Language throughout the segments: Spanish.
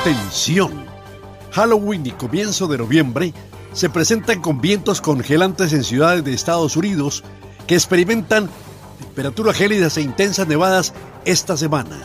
Atención. Halloween y comienzo de noviembre se presentan con vientos congelantes en ciudades de Estados Unidos que experimentan temperaturas gélidas e intensas nevadas esta semana.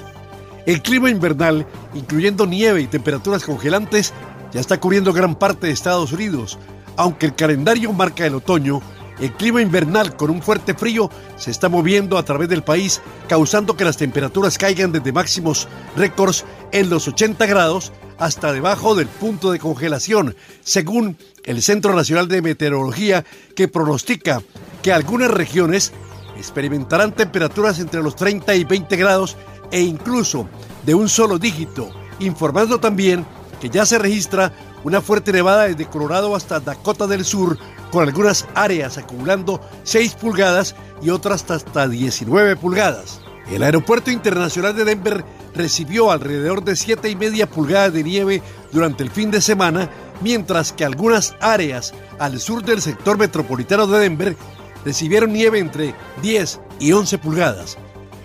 El clima invernal, incluyendo nieve y temperaturas congelantes, ya está cubriendo gran parte de Estados Unidos, aunque el calendario marca el otoño el clima invernal con un fuerte frío se está moviendo a través del país, causando que las temperaturas caigan desde máximos récords en los 80 grados hasta debajo del punto de congelación, según el Centro Nacional de Meteorología, que pronostica que algunas regiones experimentarán temperaturas entre los 30 y 20 grados e incluso de un solo dígito, informando también que ya se registra una fuerte nevada desde Colorado hasta Dakota del Sur, con algunas áreas acumulando 6 pulgadas y otras hasta 19 pulgadas. El Aeropuerto Internacional de Denver recibió alrededor de 7 y media pulgadas de nieve durante el fin de semana, mientras que algunas áreas al sur del sector metropolitano de Denver recibieron nieve entre 10 y 11 pulgadas.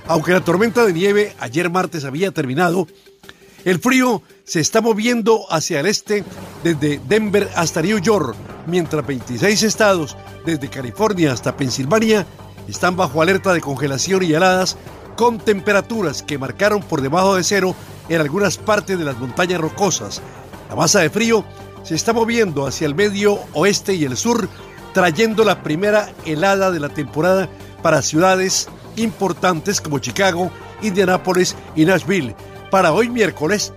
Aunque la tormenta de nieve ayer martes había terminado, el frío se está moviendo hacia el este desde Denver hasta New York, mientras 26 estados, desde California hasta Pensilvania, están bajo alerta de congelación y heladas con temperaturas que marcaron por debajo de cero en algunas partes de las montañas rocosas. La masa de frío se está moviendo hacia el medio oeste y el sur, trayendo la primera helada de la temporada para ciudades importantes como Chicago, Indianápolis y Nashville, para hoy miércoles,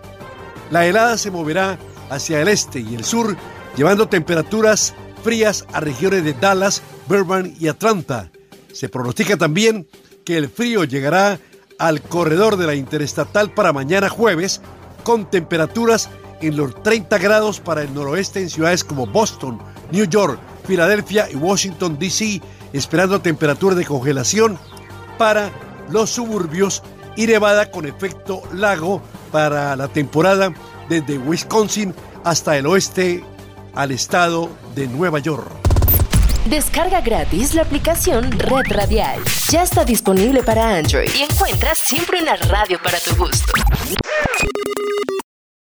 la helada se moverá hacia el este y el sur, llevando temperaturas frías a regiones de Dallas, Burbank y Atlanta. Se pronostica también que el frío llegará al corredor de la interestatal para mañana jueves, con temperaturas en los 30 grados para el noroeste en ciudades como Boston, New York, Filadelfia y Washington, D.C., esperando temperaturas de congelación para los suburbios y Nevada con efecto lago para la temporada desde Wisconsin hasta el oeste al estado de Nueva York. Descarga gratis la aplicación Red Radial. Ya está disponible para Android y encuentras siempre una radio para tu gusto.